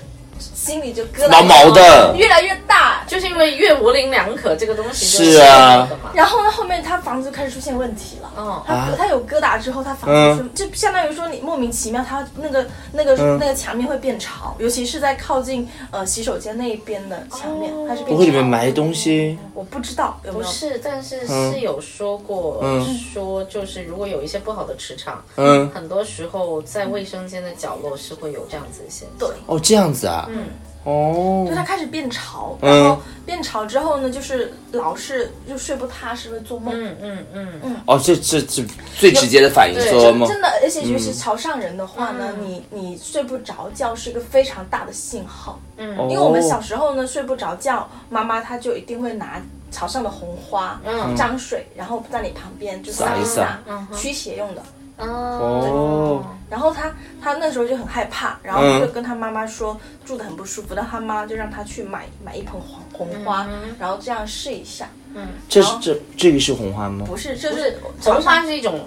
心里就疙瘩毛毛的越来越大，就是因为越模棱两可这个东西就是是啊。然后呢，后面他房子就开始出现问题了。嗯他、啊他有疙瘩之后，他房子就、就相当于说你莫名其妙，他那个那个、嗯那个墙面会变潮，尤其是在靠近呃洗手间那一边的墙面，哦它是。不会里面埋东西？我不知道有没有。不是，但是嗯是有说过，嗯说就是如果有一些不好的磁场，嗯，很多时候在卫生间的角落是会有这样子的现象。对，哦，这样子啊。嗯。哦。就，它开始变潮，嗯。然后变潮之后呢，就是老是就睡不踏实，会做梦。嗯嗯嗯。嗯。哦，这这这最直接的反应，对做梦。真的，而且尤其是潮汕人的话呢，嗯。你你睡不着觉是一个非常大的信号。嗯。哦。因为我们小时候呢睡不着觉，妈妈她就一定会拿潮汕的红花、嗯。沾水，然后在你旁边就撒一撒。撒嗯驱邪用的。哦哦，然后他他那时候就很害怕，然后就跟他妈妈说住的很不舒服，但他妈就让他去买买一盆红红花，然后这样试一下。嗯这是这这个是红花吗？不是，就是是红花是一种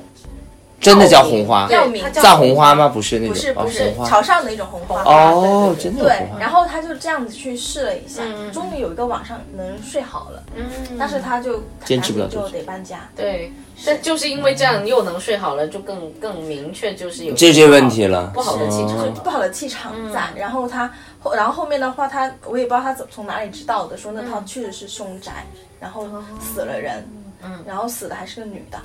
真的叫红花？药名藏红花吗？不是那种，不是不是哦红花潮汕的一种红花。哦，真的有对红，花。然后他就这样子去试了一下，嗯终于有一个晚上能睡好了，嗯，但是他就坚持不了就得搬家。对，但就是因为这样又能睡好了，就更更明确就是有这些问题了不好的气就场。不好的气场在。嗯然后他后，然后后面的话，他我也不知道他怎从哪里知道的，说那套确实是凶宅，然后死了人，嗯然后死的还是个女的，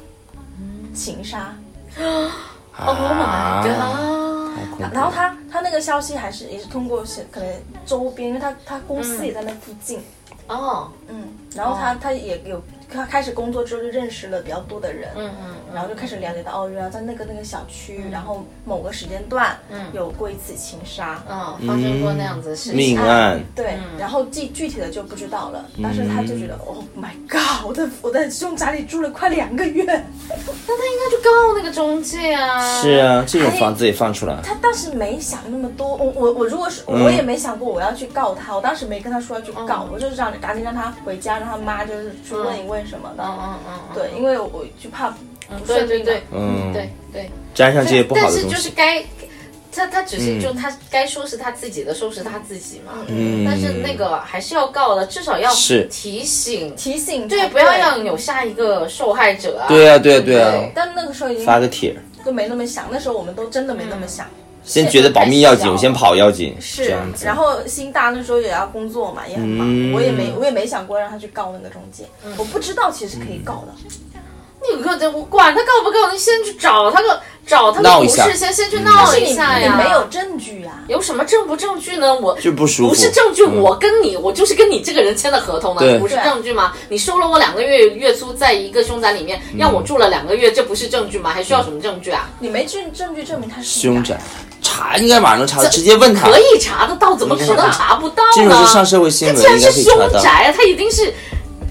情杀。Oh my 啊 god！然后他他那个消息还是也是通过是可能周边，因为他他公司也在那附近，哦，嗯，然后他他也有他开始工作之后就认识了比较多的人，嗯嗯然后就开始了解到，哦，原来在那个那个小区，然后某个时间段，嗯。有过一次情杀，嗯，发生过那样子的事情。命案，对，嗯。然后具具体的就不知道了，但是他就觉得、Oh my God，我在我在凶宅里住了快两个月，那他应该去告那个中介啊。是啊，这种房子也放出来。他当时没想那么多，我我我如果是、嗯。我也没想过我要去告他，我当时没跟他说要去告，我就是让赶紧让他回家，让他妈就是去问一问什么的，嗯嗯嗯嗯，对，因为我就怕不对顺利嘛。对对，嗯，对对。沾上这些不好但是的东西。就是该，他他只是嗯。就他该收拾他自己的，收拾他自己嘛。嗯，但是那个还是要告的，至少要是。提醒，提醒对，不要让有下一个受害者啊。对啊，对啊，对啊，但那个时候已经发个帖，都没那么想，那时候我们都真的没那么想。先觉得保密要紧，我先跑要紧，是这样，子。然后心大那时候也要工作嘛，也很忙，嗯。我也没我也没想过让他去告那个中介，我不知道其实可以告的，你可我管他告不告，你先去找他个找他个闹一下同事先先去闹一下呀。你没有证据呀、有什么证不证据呢？我就不舒服不是证据，嗯我跟你，我就是跟你这个人签的合同对呢，不是证据吗？你收了我两个月月租，在一个凶宅里面让我住了两个月，这不是证据吗？还需要什么证据啊？你没证证据证明他是凶宅查应该马上能查到，直接问他。可以查得到，怎么可能查不到这种呢？是上社会新他闻，既然是凶。宅，他一定是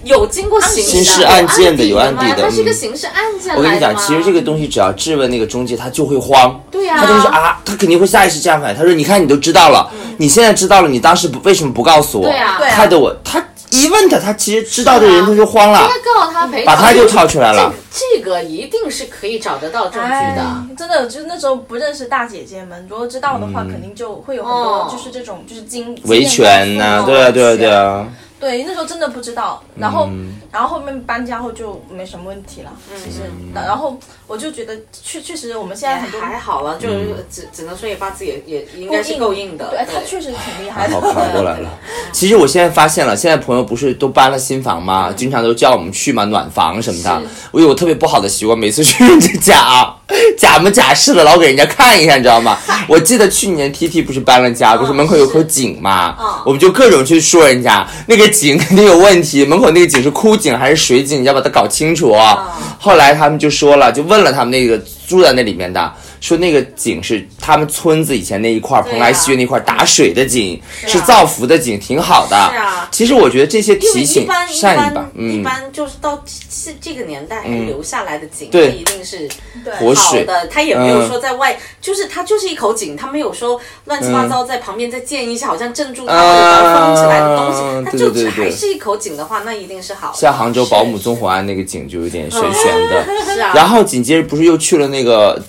有经过刑刑事案件的有有案底的嘛它是一个嗯刑事案件我跟你讲，其实这个东西只要质问那个中介，他就会慌。对呀他就是啊，他肯定会下意识这样反应。他说：“你看，你都知道了，你现在知道了，你当时不为什么不告诉我？对啊害得我。他一问他，他其实知道的人他就慌了应，该告他赔，把他就套出来了。这这个一定是可以找得到证据的哎。，真的，就是那时候不认识大姐姐们，如果知道的话，肯定就会有很多哦就是这种就是经维权呐、呐、对啊，对啊，对啊。对，那时候真的不知道，然后、嗯。然后后面搬家后就没什么问题了，其实，然后我就觉得确确实我们现在很多还好了，就是只只能说也八字也也应该是够硬的。对他确实挺厉害的，好扛过来了。其实我现在发现了，现在朋友不是都搬了新房吗？经常都叫我们去嘛，暖房什么的。我有特别不好的习惯，每次去人家家，假模假式的老给人家看一下，你知道吗？我记得去年 T T 不是搬了家，不是门口有口井嘛，我们就各种去说人家那个井肯定有问题，门口那个井是枯井还是水井，你要把它搞清楚。后来他们就说了，就问了他们那个住在那里面的。说那个井是他们村子以前那一块蓬莱戏院那块打水的井，是造福的井，挺好的。是啊。其实我觉得这些提醒般善意吧，嗯，一般就是到这这个年代还留下来的井，一定是活水。好的。它也没有嗯。说在外，就是它就是一口井，它没有说乱七八糟在旁边再建一些好像镇住它或者把它封起来的东西，嗯它就对对对。还是一口井的话，那一定是好的。像杭州保姆纵火案那个井就有点悬悬的。[laughs] 是啊，然后紧接着不是又去了那个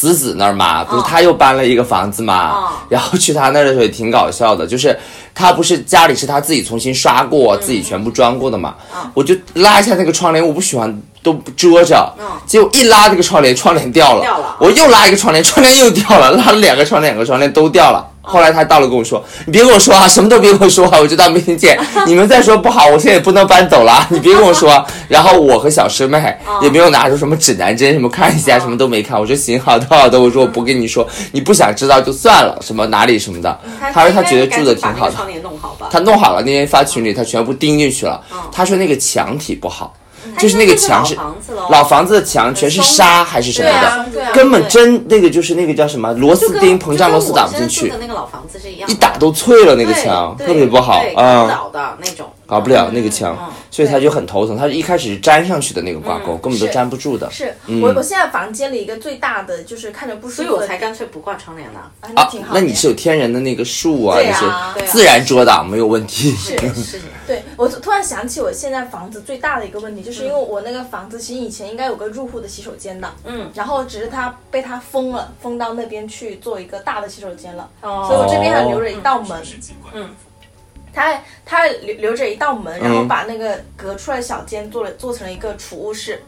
子子那儿嘛？不是他又搬了一个房子嘛？嗯然后去他那儿的时候也挺搞笑的，就是他不是家里是他自己重新刷过，嗯自己全部装过的嘛？我就拉一下那个窗帘，我不喜欢都遮着，结果一拉这个窗帘，窗帘掉了，嗯掉了我又拉一个窗帘，窗帘又掉了，拉了两个窗帘，两个窗帘都掉了。后来他到了跟我说：“你别跟我说啊，什么都别跟我说啊，我就当没听见。[laughs] 你们再说不好，我现在也不能搬走了，你别跟我说。[laughs] ”然后我和小师妹也没有拿出什么指南针，什么看一下，什么都没看。我说行，好的好的，我说我不跟你说，你不想知道就算了，什么哪里什么的。他说他觉得住的挺好的。他弄好了，那天发群里他全部钉进去了。他说那个墙体不好，就是那个墙是老房子的墙全是沙还是什么的，根本真那个就是那个叫什么螺丝钉膨胀螺丝打不进去一样，一打都脆了那个墙，特别不好对搞不啊，倒的那种。搞不了那个墙嗯，所以他就很头疼。他一开始是粘上去的那个挂钩，根本都粘不住的。是嗯我我现在房间里一个最大的就是看着不舒服，所以我才干脆不挂窗帘呢。啊那啊挺好，的。那你是有天然的那个树啊，那些自然遮挡没有问题。是是，[laughs] 对我突然想起我现在房子最大的一个问题，就是因为我那个房子其实以前应该有个入户的洗手间的，嗯，然后只是它被它封了，封到那边去做一个大的洗手间了，哦所以我这边还留着一道门，嗯，它还它还留留着一道门，然后嗯。把那个隔出来的小间做了做成了一个储物室，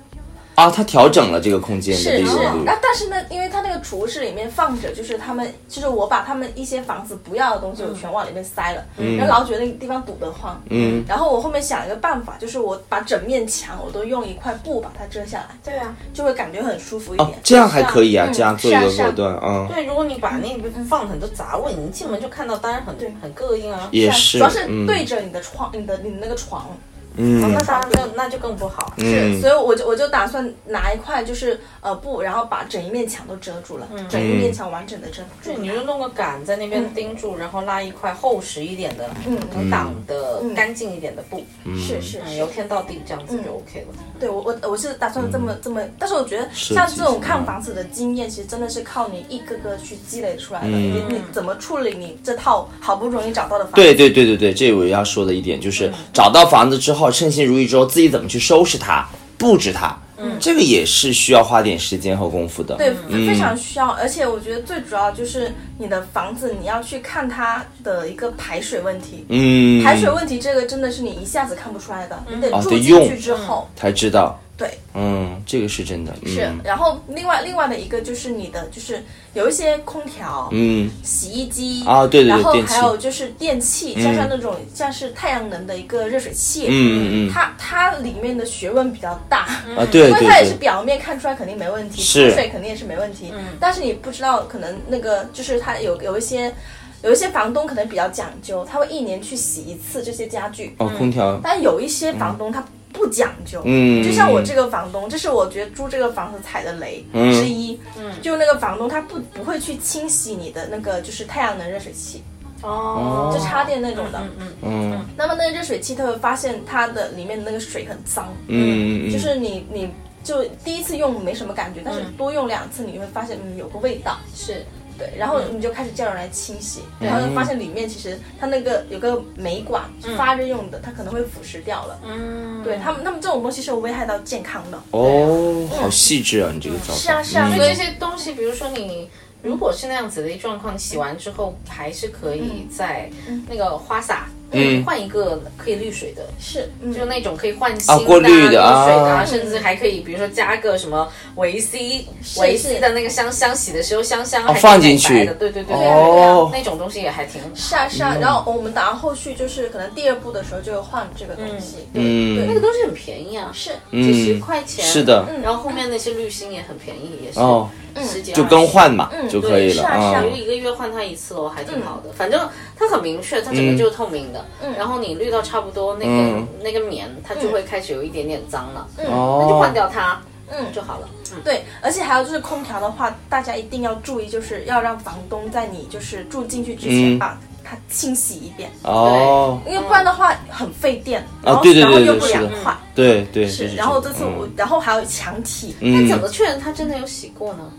啊，他调整了这个空间的是是利用，率那。但是呢，因为他那个储物室里面放着，就是他们，就是我把他们一些房子不要的东西，我全往里面塞了，嗯然后老觉得那个地方堵得慌，嗯，然后我后面想了一个办法，就是我把整面墙我都用一块布把它遮下来，对啊，就会感觉很舒服一哦点。，这样还可以啊，嗯这样做一个是啊手段啊，对，如果你把那边放很多杂物，你一进门就看到，当然很很膈应啊。也是，啊主要是嗯对着你的窗，你的你的那个床，嗯。那当然就那就更不好。是，嗯所以我就我就打算拿一块就是呃布，然后把整一面墙都遮住了，整一面墙完整的遮住。对，。你就弄个杆在那边钉住，然后拉一块厚实一点的、嗯。能挡的、干净一点的布，是是是。嗯由，天到地这样子就 OK 了。对我我我是打算这么这么，但是我觉得像这种看房子的经验，其实真的是靠你一个个去积累出来的。嗯。你你怎么处理你这套好不容易找到的房子？对对对对对，这我要说的一点就是，找到房子之后，称心如意之后，自己怎么去收拾它、布置它，嗯，这个也是需要花点时间和功夫的。对，嗯非常需要，而且我觉得最主要就是你的房子，你要去看它的一个排水问题。嗯，排水问题这个真的是你一下子看不出来的，你得哦住进去之后，才知道。对，嗯，这个是真的，是。嗯然后另外另外的一个就是你的就是有一些空调，嗯。洗衣机啊对对对然后还有就是电器，加上那种像是太阳能的一个热水器，嗯嗯嗯。它它里面的学问比较大，啊，对对因为它也是，表面看出来肯定没问题，是。出水肯定也是没问题，但是你不知道可能那个就是它有有一些有一些房东可能比较讲究，他会一年去洗一次这些家具，哦，空调，但有一些房东他不讲究，嗯就像我这个房东，这是我觉得租这个房子踩的雷嗯。之一，嗯，就那个房东他不不会去清洗你的那个就是太阳能热水器，哦。就插电那种的，嗯嗯那么那个热水器他会发现它的里面的那个水很脏，嗯嗯，就是你你就第一次用没什么感觉，但是多用两次你会发现嗯有个味道，是对，然后你就开始叫人来清洗，然后就发现里面其实它那个有个煤管是发热用的，它可能会腐蚀掉了。嗯，对他们，那么这种东西是有危害到健康的。哦，好细致啊，你这个造法，是啊是啊嗯。所以这些东西，比如说你如果是那样子的一状况，洗完之后还是可以在那个花洒。嗯。换一个可以滤水的，是，嗯。就那种可以换新啊的、过滤的滤水的啊。甚至还可以，比如说加个什么维 C 维 C 的那个香香，洗的时候香香放进去美白的，对对对对哦对，那种东西也还挺好。是啊是啊，然后我们打算后续就是可能第二步的时候就会换这个东西。嗯。对那个东西很便宜啊，是，几十块钱。是的，然后后面那些滤芯也很便宜，也是。哦，十几就更换嘛就可以了是啊是啊。比啊如一个月换它一次喽，还挺好的。反正它很明确，它整个就是透明的。然后你滤到差不多那个嗯。那个棉，它就会开始有一点点脏了，嗯。那就哦。换，掉它，嗯。就好了。嗯，对，而且还有就是空调的话，大家一定要注意，就是要让房东在你就是住进去之前嗯。把它清洗一遍，哦，因为不然的话很费电，然后对对然后又不凉快。对对，是，然后这次我，然后还有墙体，那怎么确认它真的有洗过呢？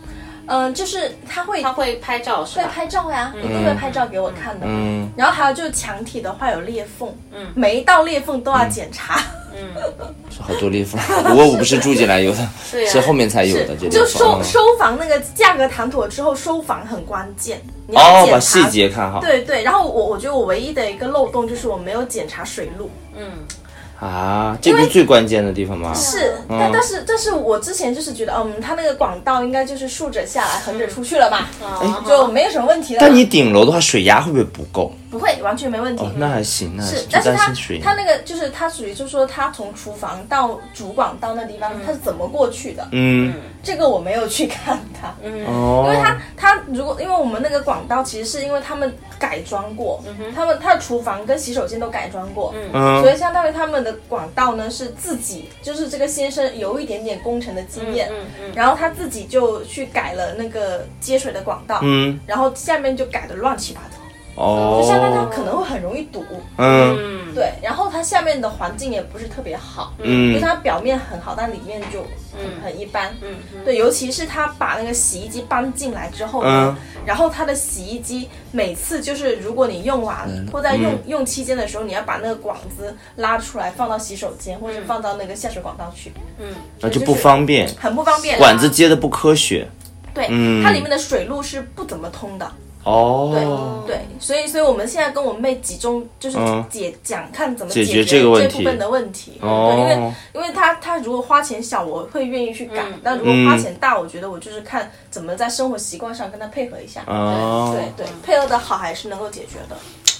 嗯，就是他会他会拍照是会吧？拍照呀，一定会拍照给我看的。嗯。然后还有就是墙体的话有裂缝，嗯，每一道裂缝都要检查，是好多裂缝，不过我不是住进来有的，是后面才有的就收收房那个价格谈妥之后，收房很关键，你要哦，检查。把细节看好。对对，然后我我觉得我唯一的一个漏洞就是我没有检查水路，嗯，啊，这不是最关键的地方吗？是，但但是但是我之前就是觉得，嗯，它那个管道应该就是竖着下来，横着出去了嘛，哦就没有什么问题了。但你顶楼的话，水压会不会不够？不会完全没问题。哦，那还行，那还是但是它担心水。它那个就是他属于就是说他从厨房到主管到那地方，他是怎么过去的？嗯。这个我没有去看。他，嗯，因为哦，它它如果因为我们那个管道其实是因为他们改装过，他们他的厨房跟洗手间都改装过，嗯。所以相当于他们的管道呢是自己就是这个先生有一点点工程的经验，嗯嗯然后他自己就去改了那个接水的管道，嗯。然后下面就改的乱七八糟，哦，就相当于它可能会很容易堵。嗯。嗯，对，然后它下面的环境也不是特别好，就嗯是它表面很好，但里面就很、很一般。嗯对，尤其是它把那个洗衣机搬进来之后嗯。呢，然后它的洗衣机每次就是如果你用完、或在用、用期间的时候，你要把那个管子拉出来放到洗手间或者放到那个下水管道去，嗯。那就不方便，很不方便。管子接的不科学。对，嗯。它里面的水路是不怎么通的。哦，对对，所以所以我们现在跟我妹集中就是嗯解讲看怎么解决决这这个问题部分的问题。哦对，因为因为他他如果花钱小，我会愿意去改；但如果花钱大，我觉得我就是看怎么在生活习惯上跟他配合一下。哦，对对，配合的好还是能够解决的。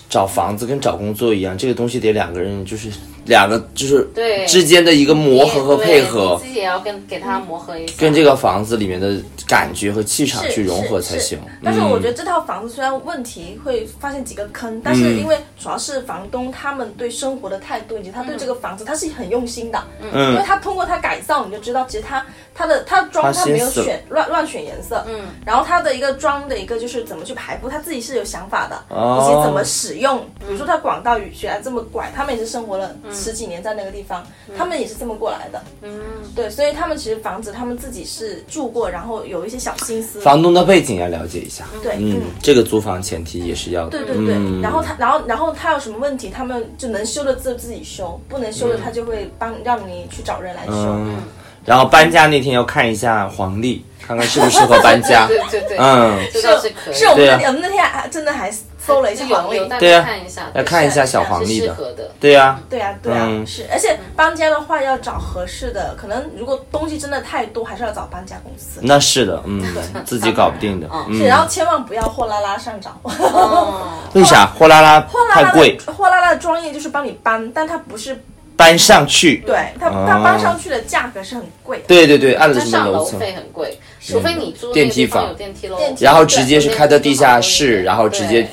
找房子跟找工作一样，这个东西得两个人就是两个就是对之间的一个磨合和配合，自己也要跟给它磨合一下。跟这个房子里面的感觉和气场去融合是是才行。但是我觉得，这套房子虽然问题会发现几个坑，但是因为主要是房东他们对生活的态度以及他对这个房子他是很用心的，嗯因为嗯，他通过他改造，你就知道其实他他的他装他他没有选乱乱选颜色，嗯，然后他的一个装的一个就是怎么去排布，他自己是有想法的，哦以及怎么使用，比如说他广道原来这么拐，他们也是生活了十几年在那个地方，他们也是这么过来的，嗯，对，所以他们其实房子他们自己是住过，然后有一些小心思，房东的背景要了解一下。对，嗯，这个租房前提也是要的。对对对，嗯。然后他，然后然后他有什么问题，他们就能修的自自己修，不能修的他就会帮让你去找人来修。嗯，然后搬家那天要看一下黄历，看看适不适合搬家。[laughs] 对对对对，嗯，这倒是可以。是我们那天、我们那天还真的还搜了一下黄历有，大对啊概看一下，要看一下小黄历的。对呀、对呀，对啊，嗯。是，而且搬家的话要找合适的，可能如果东西真的太多，还是要找搬家公司。那是的，嗯，[laughs] 自己搞不定的，是，嗯，然后千万不要货拉拉上找。哦，[laughs] 为啥？货拉拉货拉拉太贵，货拉拉的专业就是帮你搬，但它不是搬上去，对它它搬上去的价格是很贵的。对对对，按了什么楼层？费很贵，除非你租那电梯个地方房有电梯楼。然后直接是开到地下室，然后直接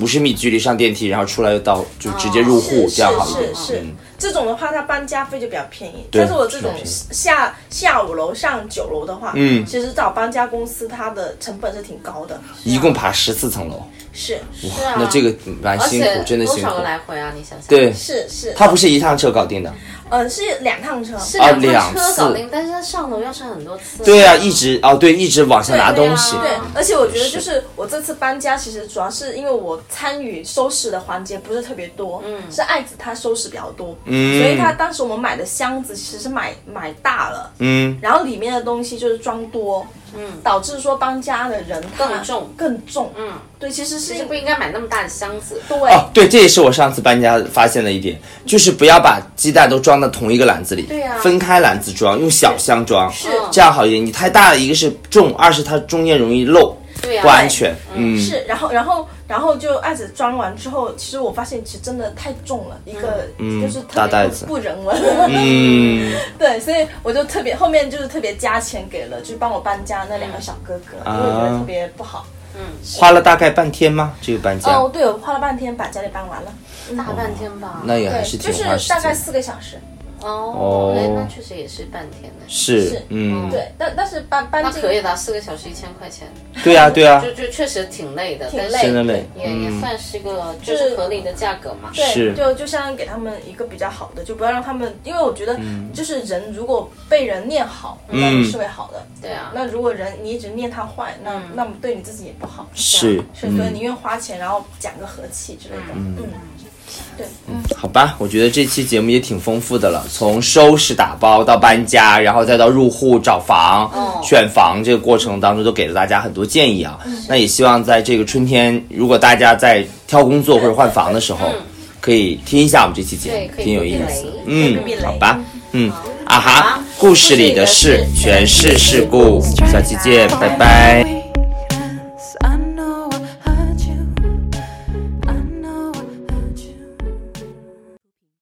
五十米距离上电梯，然后出来又到就直接入户，这样好一点。是是是嗯，这种的话，它搬家费就比较便宜。但是我这种下下五楼上九楼的话，嗯其实找搬家公司它的成本是挺高的。一共爬十四层楼，是是啊，那这个蛮而辛苦，且真的辛苦多少个。来回啊？你想想，对，是是，它不是一趟车搞定的。呃是两趟车，是啊两趟车搞定，但是他上楼要上很多次。对啊，一直哦对，一直往下拿对啊东西。对，而且我觉得就是。我这次搬家，其实主要是因为我参与收拾的环节不是特别多，嗯，是爱子他收拾比较多，嗯。所以他当时我们买的箱子其实是买买大了，嗯，然后里面的东西就是装多，嗯，导致说搬家的人更重。更重，嗯，对，其实是其实不应该买那么大的箱子。对。哦，对，这也是我上次搬家发现的一点，就是不要把鸡蛋都装到同一个篮子里，对啊分开篮子装，用小箱装，是。这样好一点。你太大了，一个是重，二是它中间容易漏，对啊，不安全。嗯，是，然后，然后，然后就案子装完之后，其实我发现其实真的太重了，一个就是特别不大袋子不人文。嗯，[laughs] 对，所以我就特别后面就是特别加钱给了，就是帮我搬家那两个小哥哥，因为我觉得特别不好。嗯花了大概半天吗？这个搬家，哦，对，我花了半天把家里搬完了，大半天吧。那也还对，是就挺花时是大概。四个小时。哦，哎，那确实也是半天的。是是，嗯，对，但但是搬搬可以的，四个小时一千块钱，对啊，对啊，就就确实挺累的，挺累真的累。也也嗯，算是个就是合理的价格嘛。对，就就相当于给他们一个比较好的，就不要让他们，因为我觉得就是人如果被人念好，那嗯是会好的。对啊，那如果人你一直念他坏，那那么对你自己也不好。是，是，所以宁愿花钱，然后讲个和气之类的。嗯，对，好吧，我觉得这期节目也挺丰富的了，从收拾打包到搬家，然后再到入户找房、哦。选房这个过程当中，都给了大家很多建议啊。那也希望在这个春天，如果大家在挑工作或者换房的时候，可以听一下我们这期节目，挺有意思。嗯好吧，嗯，啊哈，故事里的事全是事故，下期见，拜拜。